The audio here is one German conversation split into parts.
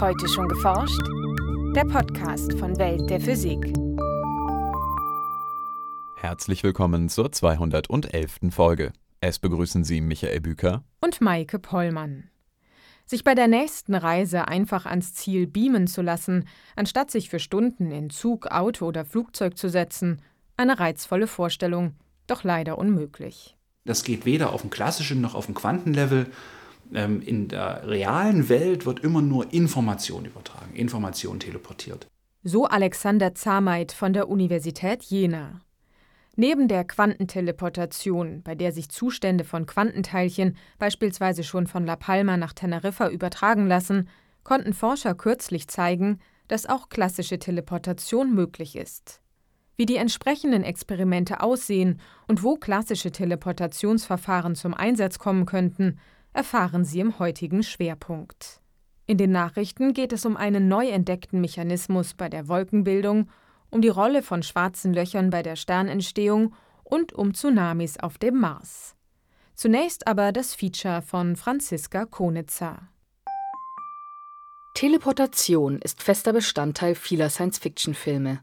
Heute schon geforscht? Der Podcast von Welt der Physik. Herzlich willkommen zur 211. Folge. Es begrüßen Sie Michael Büker und Maike Pollmann. Sich bei der nächsten Reise einfach ans Ziel beamen zu lassen, anstatt sich für Stunden in Zug, Auto oder Flugzeug zu setzen, eine reizvolle Vorstellung, doch leider unmöglich. Das geht weder auf dem klassischen noch auf dem Quantenlevel. Ähm, in der realen Welt wird immer nur Information übertragen, Information teleportiert. So Alexander Zameit von der Universität Jena. Neben der Quantenteleportation, bei der sich Zustände von Quantenteilchen beispielsweise schon von La Palma nach Teneriffa übertragen lassen, konnten Forscher kürzlich zeigen, dass auch klassische Teleportation möglich ist. Wie die entsprechenden Experimente aussehen und wo klassische Teleportationsverfahren zum Einsatz kommen könnten, erfahren Sie im heutigen Schwerpunkt. In den Nachrichten geht es um einen neu entdeckten Mechanismus bei der Wolkenbildung, um die Rolle von schwarzen Löchern bei der Sternentstehung und um Tsunamis auf dem Mars. Zunächst aber das Feature von Franziska Konitzer. Teleportation ist fester Bestandteil vieler Science-Fiction-Filme.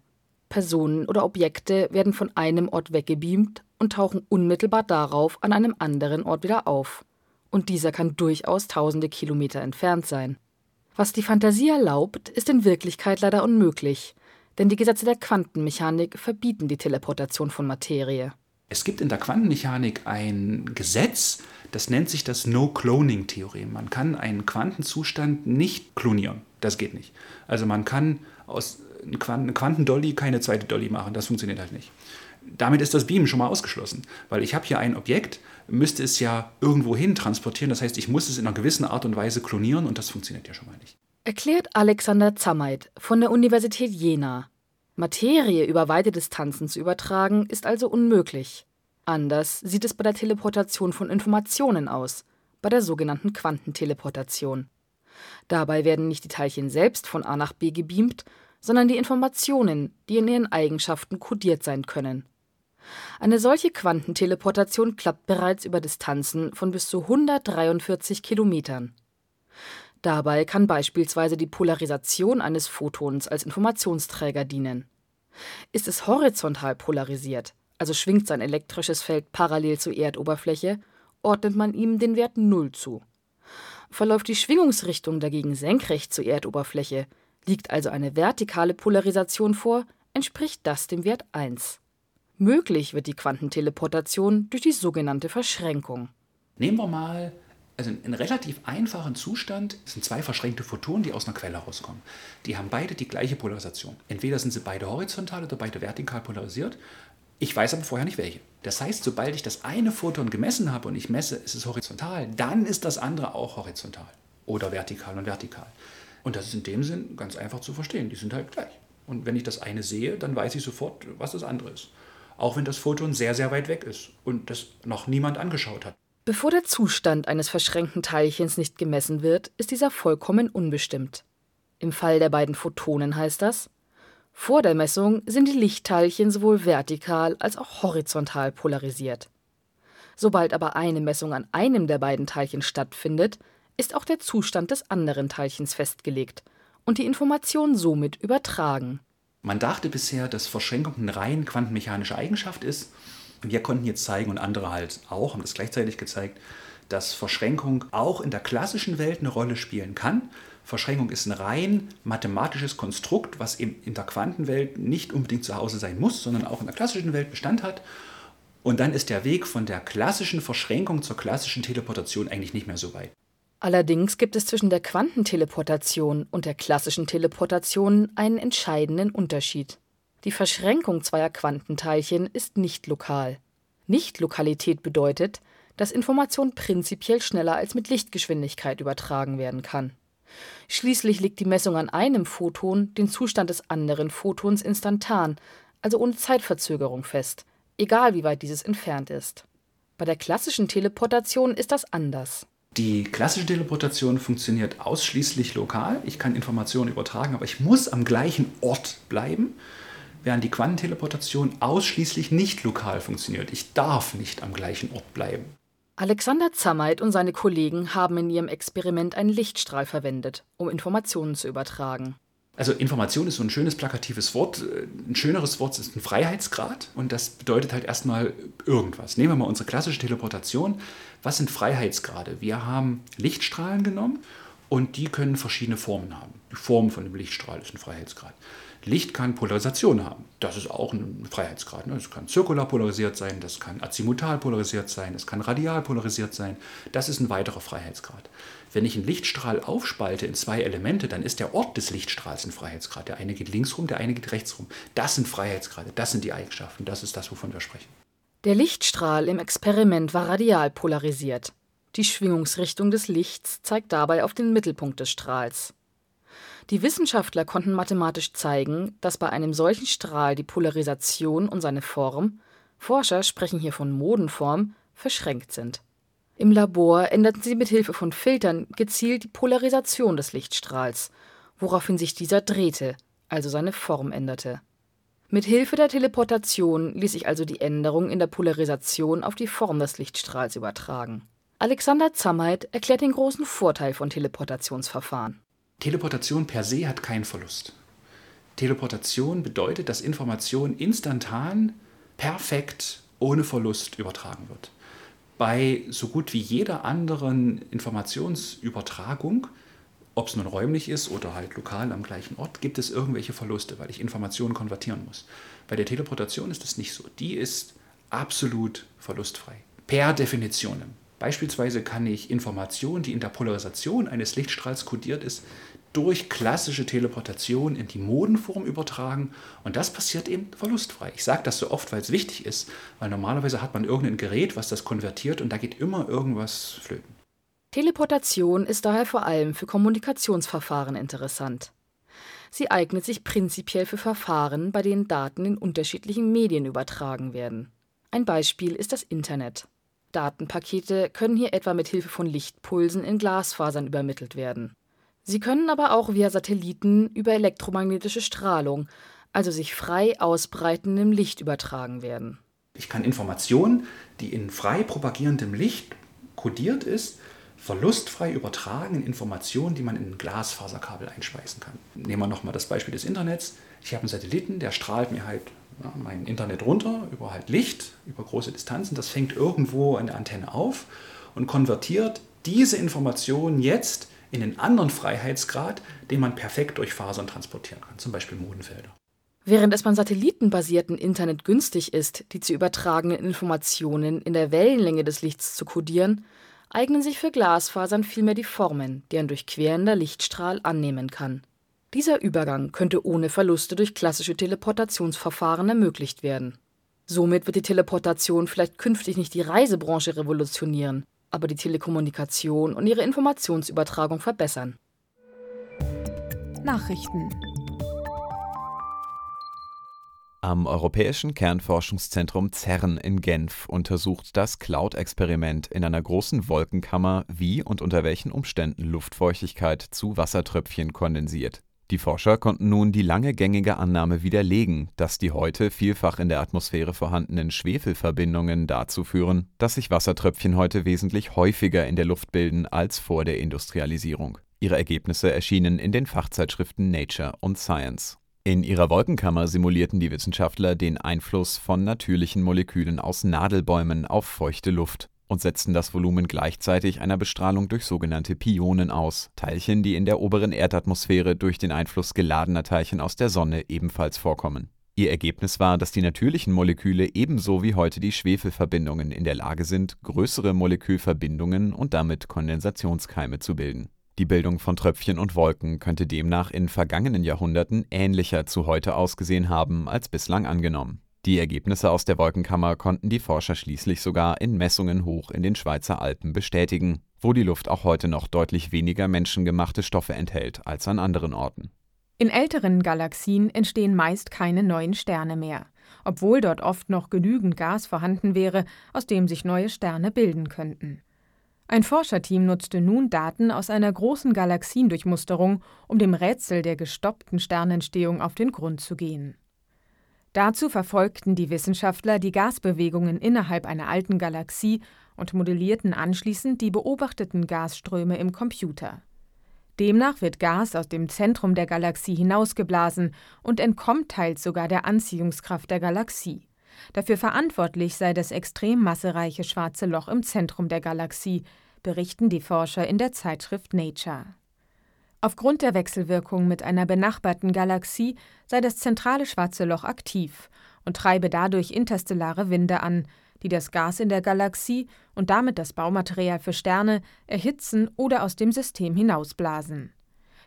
Personen oder Objekte werden von einem Ort weggebeamt und tauchen unmittelbar darauf an einem anderen Ort wieder auf und dieser kann durchaus tausende Kilometer entfernt sein. Was die Fantasie erlaubt, ist in Wirklichkeit leider unmöglich, denn die Gesetze der Quantenmechanik verbieten die Teleportation von Materie. Es gibt in der Quantenmechanik ein Gesetz, das nennt sich das No-Cloning-Theorem. Man kann einen Quantenzustand nicht klonieren. Das geht nicht. Also man kann aus einem Quantendolly keine zweite Dolly machen. Das funktioniert halt nicht. Damit ist das Beamen schon mal ausgeschlossen, weil ich habe hier ein Objekt, müsste es ja irgendwo hin transportieren. Das heißt, ich muss es in einer gewissen Art und Weise klonieren und das funktioniert ja schon mal nicht. Erklärt Alexander Zammeit von der Universität Jena. Materie über weite Distanzen zu übertragen, ist also unmöglich. Anders sieht es bei der Teleportation von Informationen aus, bei der sogenannten Quantenteleportation. Dabei werden nicht die Teilchen selbst von A nach B gebeamt, sondern die Informationen, die in ihren Eigenschaften kodiert sein können. Eine solche Quantenteleportation klappt bereits über Distanzen von bis zu 143 Kilometern. Dabei kann beispielsweise die Polarisation eines Photons als Informationsträger dienen. Ist es horizontal polarisiert, also schwingt sein elektrisches Feld parallel zur Erdoberfläche, ordnet man ihm den Wert 0 zu. Verläuft die Schwingungsrichtung dagegen senkrecht zur Erdoberfläche, liegt also eine vertikale Polarisation vor, entspricht das dem Wert 1. Möglich wird die Quantenteleportation durch die sogenannte Verschränkung. Nehmen wir mal also einen relativ einfachen Zustand. Es sind zwei verschränkte Photonen, die aus einer Quelle rauskommen. Die haben beide die gleiche Polarisation. Entweder sind sie beide horizontal oder beide vertikal polarisiert. Ich weiß aber vorher nicht welche. Das heißt, sobald ich das eine Photon gemessen habe und ich messe, ist es horizontal, dann ist das andere auch horizontal oder vertikal und vertikal. Und das ist in dem Sinn ganz einfach zu verstehen. Die sind halt gleich. Und wenn ich das eine sehe, dann weiß ich sofort, was das andere ist auch wenn das Photon sehr, sehr weit weg ist und das noch niemand angeschaut hat. Bevor der Zustand eines verschränkten Teilchens nicht gemessen wird, ist dieser vollkommen unbestimmt. Im Fall der beiden Photonen heißt das, vor der Messung sind die Lichtteilchen sowohl vertikal als auch horizontal polarisiert. Sobald aber eine Messung an einem der beiden Teilchen stattfindet, ist auch der Zustand des anderen Teilchens festgelegt und die Information somit übertragen. Man dachte bisher, dass Verschränkung eine rein quantenmechanische Eigenschaft ist. Wir konnten jetzt zeigen, und andere halt auch, haben das gleichzeitig gezeigt, dass Verschränkung auch in der klassischen Welt eine Rolle spielen kann. Verschränkung ist ein rein mathematisches Konstrukt, was eben in der Quantenwelt nicht unbedingt zu Hause sein muss, sondern auch in der klassischen Welt Bestand hat. Und dann ist der Weg von der klassischen Verschränkung zur klassischen Teleportation eigentlich nicht mehr so weit. Allerdings gibt es zwischen der Quantenteleportation und der klassischen Teleportation einen entscheidenden Unterschied. Die Verschränkung zweier Quantenteilchen ist nicht lokal. Nicht-Lokalität bedeutet, dass Information prinzipiell schneller als mit Lichtgeschwindigkeit übertragen werden kann. Schließlich legt die Messung an einem Photon den Zustand des anderen Photons instantan, also ohne Zeitverzögerung fest, egal wie weit dieses entfernt ist. Bei der klassischen Teleportation ist das anders. Die klassische Teleportation funktioniert ausschließlich lokal. Ich kann Informationen übertragen, aber ich muss am gleichen Ort bleiben, während die Quantenteleportation ausschließlich nicht lokal funktioniert. Ich darf nicht am gleichen Ort bleiben. Alexander Zammeit und seine Kollegen haben in ihrem Experiment einen Lichtstrahl verwendet, um Informationen zu übertragen. Also Information ist so ein schönes plakatives Wort. Ein schöneres Wort ist ein Freiheitsgrad und das bedeutet halt erstmal irgendwas. Nehmen wir mal unsere klassische Teleportation. Was sind Freiheitsgrade? Wir haben Lichtstrahlen genommen und die können verschiedene Formen haben. Die Form von dem Lichtstrahl ist ein Freiheitsgrad. Licht kann Polarisation haben. Das ist auch ein Freiheitsgrad. Es kann zirkular polarisiert sein, das kann azimutal polarisiert sein, es kann radial polarisiert sein. Das ist ein weiterer Freiheitsgrad. Wenn ich einen Lichtstrahl aufspalte in zwei Elemente, dann ist der Ort des Lichtstrahls ein Freiheitsgrad. Der eine geht links rum, der eine geht rechts rum. Das sind Freiheitsgrade, das sind die Eigenschaften, das ist das, wovon wir sprechen. Der Lichtstrahl im Experiment war radial polarisiert. Die Schwingungsrichtung des Lichts zeigt dabei auf den Mittelpunkt des Strahls. Die Wissenschaftler konnten mathematisch zeigen, dass bei einem solchen Strahl die Polarisation und seine Form Forscher sprechen hier von Modenform verschränkt sind. Im Labor änderten sie mit Hilfe von Filtern gezielt die Polarisation des Lichtstrahls, woraufhin sich dieser drehte, also seine Form änderte. Mit Hilfe der Teleportation ließ sich also die Änderung in der Polarisation auf die Form des Lichtstrahls übertragen. Alexander Zammheit erklärt den großen Vorteil von Teleportationsverfahren. Teleportation per se hat keinen Verlust. Teleportation bedeutet, dass Information instantan, perfekt, ohne Verlust übertragen wird. Bei so gut wie jeder anderen Informationsübertragung, ob es nun räumlich ist oder halt lokal am gleichen Ort, gibt es irgendwelche Verluste, weil ich Informationen konvertieren muss. Bei der Teleportation ist das nicht so. Die ist absolut verlustfrei. Per Definition. Beispielsweise kann ich Informationen, die in der Polarisation eines Lichtstrahls kodiert ist, durch klassische Teleportation in die Modenform übertragen und das passiert eben verlustfrei. Ich sage das so oft, weil es wichtig ist, weil normalerweise hat man irgendein Gerät, was das konvertiert und da geht immer irgendwas flöten. Teleportation ist daher vor allem für Kommunikationsverfahren interessant. Sie eignet sich prinzipiell für Verfahren, bei denen Daten in unterschiedlichen Medien übertragen werden. Ein Beispiel ist das Internet. Datenpakete können hier etwa mit Hilfe von Lichtpulsen in Glasfasern übermittelt werden. Sie können aber auch via Satelliten über elektromagnetische Strahlung, also sich frei ausbreitendem Licht übertragen werden. Ich kann Informationen, die in frei propagierendem Licht kodiert ist, verlustfrei übertragen in Informationen, die man in ein Glasfaserkabel einspeisen kann. Nehmen wir nochmal das Beispiel des Internets. Ich habe einen Satelliten, der strahlt mir halt ja, mein Internet runter über halt Licht, über große Distanzen. Das fängt irgendwo an der Antenne auf und konvertiert diese Informationen jetzt in einen anderen Freiheitsgrad, den man perfekt durch Fasern transportieren kann, zum Beispiel Modenfelder. Während es beim satellitenbasierten Internet günstig ist, die zu übertragenen Informationen in der Wellenlänge des Lichts zu kodieren, eignen sich für Glasfasern vielmehr die Formen, die ein durchquerender Lichtstrahl annehmen kann. Dieser Übergang könnte ohne Verluste durch klassische Teleportationsverfahren ermöglicht werden. Somit wird die Teleportation vielleicht künftig nicht die Reisebranche revolutionieren, aber die Telekommunikation und ihre Informationsübertragung verbessern. Nachrichten am Europäischen Kernforschungszentrum CERN in Genf untersucht das Cloud-Experiment in einer großen Wolkenkammer, wie und unter welchen Umständen Luftfeuchtigkeit zu Wassertröpfchen kondensiert. Die Forscher konnten nun die lange gängige Annahme widerlegen, dass die heute vielfach in der Atmosphäre vorhandenen Schwefelverbindungen dazu führen, dass sich Wassertröpfchen heute wesentlich häufiger in der Luft bilden als vor der Industrialisierung. Ihre Ergebnisse erschienen in den Fachzeitschriften Nature und Science. In ihrer Wolkenkammer simulierten die Wissenschaftler den Einfluss von natürlichen Molekülen aus Nadelbäumen auf feuchte Luft und setzten das Volumen gleichzeitig einer Bestrahlung durch sogenannte Pionen aus, Teilchen, die in der oberen Erdatmosphäre durch den Einfluss geladener Teilchen aus der Sonne ebenfalls vorkommen. Ihr Ergebnis war, dass die natürlichen Moleküle ebenso wie heute die Schwefelverbindungen in der Lage sind, größere Molekülverbindungen und damit Kondensationskeime zu bilden. Die Bildung von Tröpfchen und Wolken könnte demnach in vergangenen Jahrhunderten ähnlicher zu heute ausgesehen haben als bislang angenommen. Die Ergebnisse aus der Wolkenkammer konnten die Forscher schließlich sogar in Messungen hoch in den Schweizer Alpen bestätigen, wo die Luft auch heute noch deutlich weniger menschengemachte Stoffe enthält als an anderen Orten. In älteren Galaxien entstehen meist keine neuen Sterne mehr, obwohl dort oft noch genügend Gas vorhanden wäre, aus dem sich neue Sterne bilden könnten. Ein Forscherteam nutzte nun Daten aus einer großen Galaxiendurchmusterung, um dem Rätsel der gestoppten Sternentstehung auf den Grund zu gehen. Dazu verfolgten die Wissenschaftler die Gasbewegungen innerhalb einer alten Galaxie und modellierten anschließend die beobachteten Gasströme im Computer. Demnach wird Gas aus dem Zentrum der Galaxie hinausgeblasen und entkommt teils sogar der Anziehungskraft der Galaxie. Dafür verantwortlich sei das extrem massereiche schwarze Loch im Zentrum der Galaxie, berichten die Forscher in der Zeitschrift Nature. Aufgrund der Wechselwirkung mit einer benachbarten Galaxie sei das zentrale schwarze Loch aktiv und treibe dadurch interstellare Winde an, die das Gas in der Galaxie und damit das Baumaterial für Sterne erhitzen oder aus dem System hinausblasen.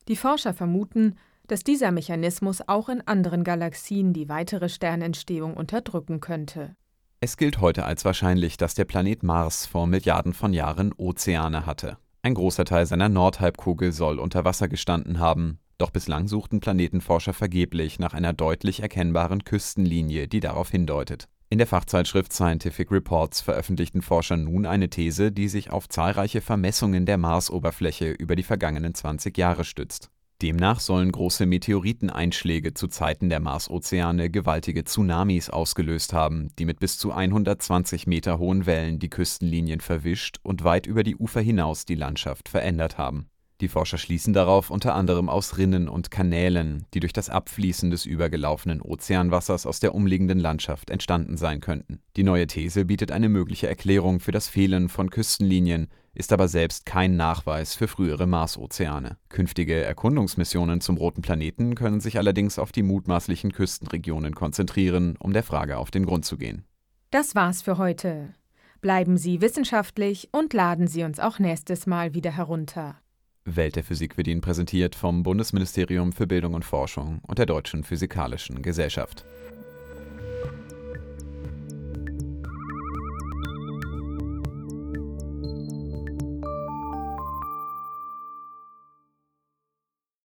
Die Forscher vermuten, dass dieser Mechanismus auch in anderen Galaxien die weitere Sternentstehung unterdrücken könnte. Es gilt heute als wahrscheinlich, dass der Planet Mars vor Milliarden von Jahren Ozeane hatte. Ein großer Teil seiner Nordhalbkugel soll unter Wasser gestanden haben, doch bislang suchten Planetenforscher vergeblich nach einer deutlich erkennbaren Küstenlinie, die darauf hindeutet. In der Fachzeitschrift Scientific Reports veröffentlichten Forscher nun eine These, die sich auf zahlreiche Vermessungen der Marsoberfläche über die vergangenen 20 Jahre stützt. Demnach sollen große Meteoriteneinschläge zu Zeiten der Marsozeane gewaltige Tsunamis ausgelöst haben, die mit bis zu 120 Meter hohen Wellen die Küstenlinien verwischt und weit über die Ufer hinaus die Landschaft verändert haben die Forscher schließen darauf unter anderem aus Rinnen und Kanälen, die durch das Abfließen des übergelaufenen Ozeanwassers aus der umliegenden Landschaft entstanden sein könnten. Die neue These bietet eine mögliche Erklärung für das Fehlen von Küstenlinien, ist aber selbst kein Nachweis für frühere Marsozeane. Künftige Erkundungsmissionen zum roten Planeten können sich allerdings auf die mutmaßlichen Küstenregionen konzentrieren, um der Frage auf den Grund zu gehen. Das war's für heute. Bleiben Sie wissenschaftlich und laden Sie uns auch nächstes Mal wieder herunter. Welt der Physik wird Ihnen präsentiert vom Bundesministerium für Bildung und Forschung und der Deutschen Physikalischen Gesellschaft.